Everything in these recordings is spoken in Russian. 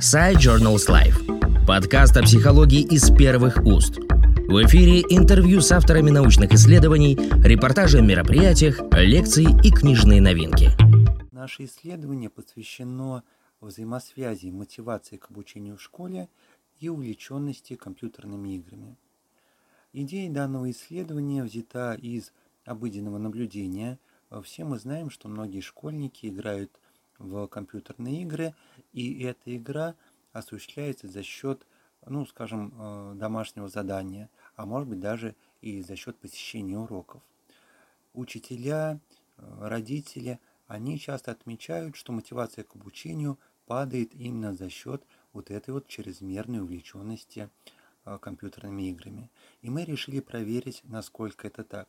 Side Journals Life. Подкаст о психологии из первых уст. В эфире интервью с авторами научных исследований, репортажи о мероприятиях, лекции и книжные новинки. Наше исследование посвящено взаимосвязи мотивации к обучению в школе и увлеченности компьютерными играми. Идея данного исследования взята из обыденного наблюдения. Все мы знаем, что многие школьники играют в компьютерные игры, и эта игра осуществляется за счет, ну, скажем, э, домашнего задания, а может быть даже и за счет посещения уроков. Учителя, э, родители, они часто отмечают, что мотивация к обучению падает именно за счет вот этой вот чрезмерной увлеченности э, компьютерными играми. И мы решили проверить, насколько это так.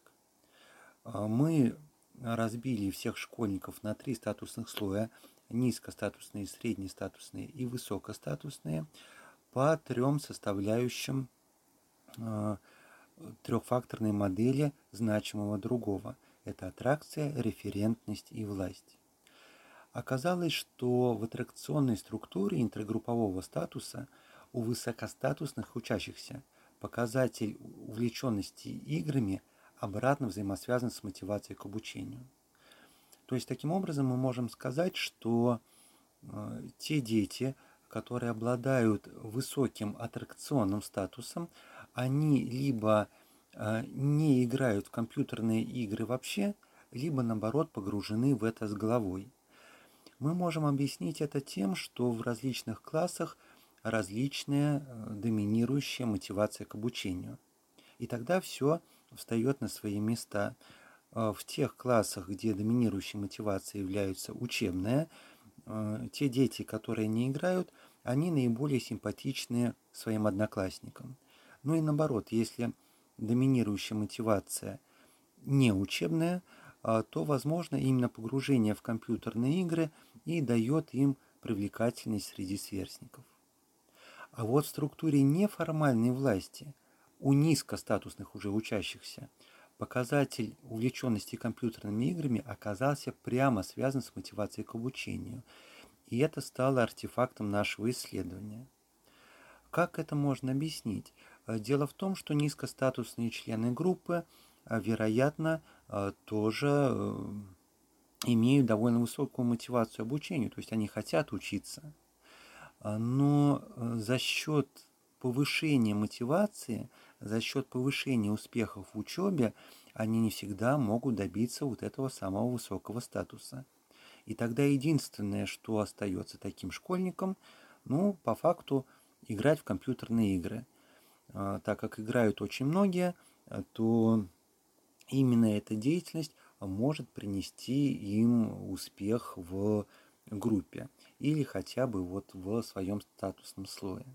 Мы разбили всех школьников на три статусных слоя – низкостатусные, среднестатусные и высокостатусные – по трем составляющим э, трехфакторной модели значимого другого. Это аттракция, референтность и власть. Оказалось, что в аттракционной структуре интергруппового статуса у высокостатусных учащихся показатель увлеченности играми – обратно взаимосвязан с мотивацией к обучению. То есть таким образом мы можем сказать, что э, те дети, которые обладают высоким аттракционным статусом, они либо э, не играют в компьютерные игры вообще, либо наоборот погружены в это с головой. Мы можем объяснить это тем, что в различных классах различная э, доминирующая мотивация к обучению. И тогда все встает на свои места. А, в тех классах, где доминирующей мотивацией является учебная, а, те дети, которые не играют, они наиболее симпатичны своим одноклассникам. Ну и наоборот, если доминирующая мотивация не учебная, а, то возможно именно погружение в компьютерные игры и дает им привлекательность среди сверстников. А вот в структуре неформальной власти – у низкостатусных уже учащихся показатель увлеченности компьютерными играми оказался прямо связан с мотивацией к обучению. И это стало артефактом нашего исследования. Как это можно объяснить? Э, дело в том, что низкостатусные члены группы, э, вероятно, э, тоже имеют довольно высокую мотивацию обучению, то есть они хотят учиться. Но за счет повышения мотивации – за счет повышения успехов в учебе они не всегда могут добиться вот этого самого высокого статуса. И тогда единственное, что остается таким школьникам, ну, по факту, играть в компьютерные игры. А, так как играют очень многие, то именно эта деятельность может принести им успех в группе или хотя бы вот в своем статусном слое.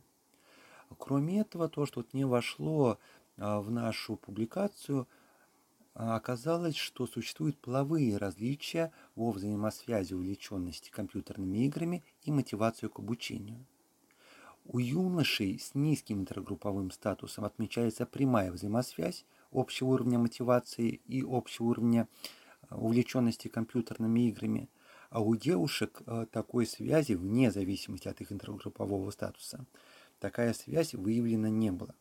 Кроме этого, то, что вот не вошло а, в нашу публикацию, а, оказалось, что существуют половые различия во взаимосвязи увлеченности компьютерными играми и мотивацию к обучению. У юношей с низким интергрупповым статусом отмечается прямая взаимосвязь общего уровня мотивации и общего уровня а, увлеченности компьютерными играми, а у девушек такой связи вне зависимости от их интергруппового статуса – такая связь выявлена не было.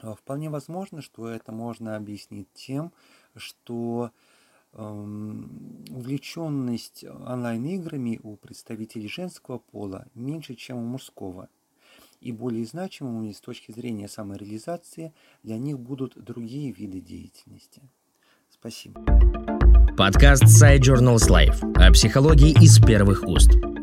А, вполне возможно, что это можно объяснить тем, что эм, увлеченность онлайн-играми у представителей женского пола меньше, чем у мужского. И более значимыми с точки зрения самореализации для них будут другие виды деятельности. Спасибо. Подкаст Side Journals Life о психологии из первых уст.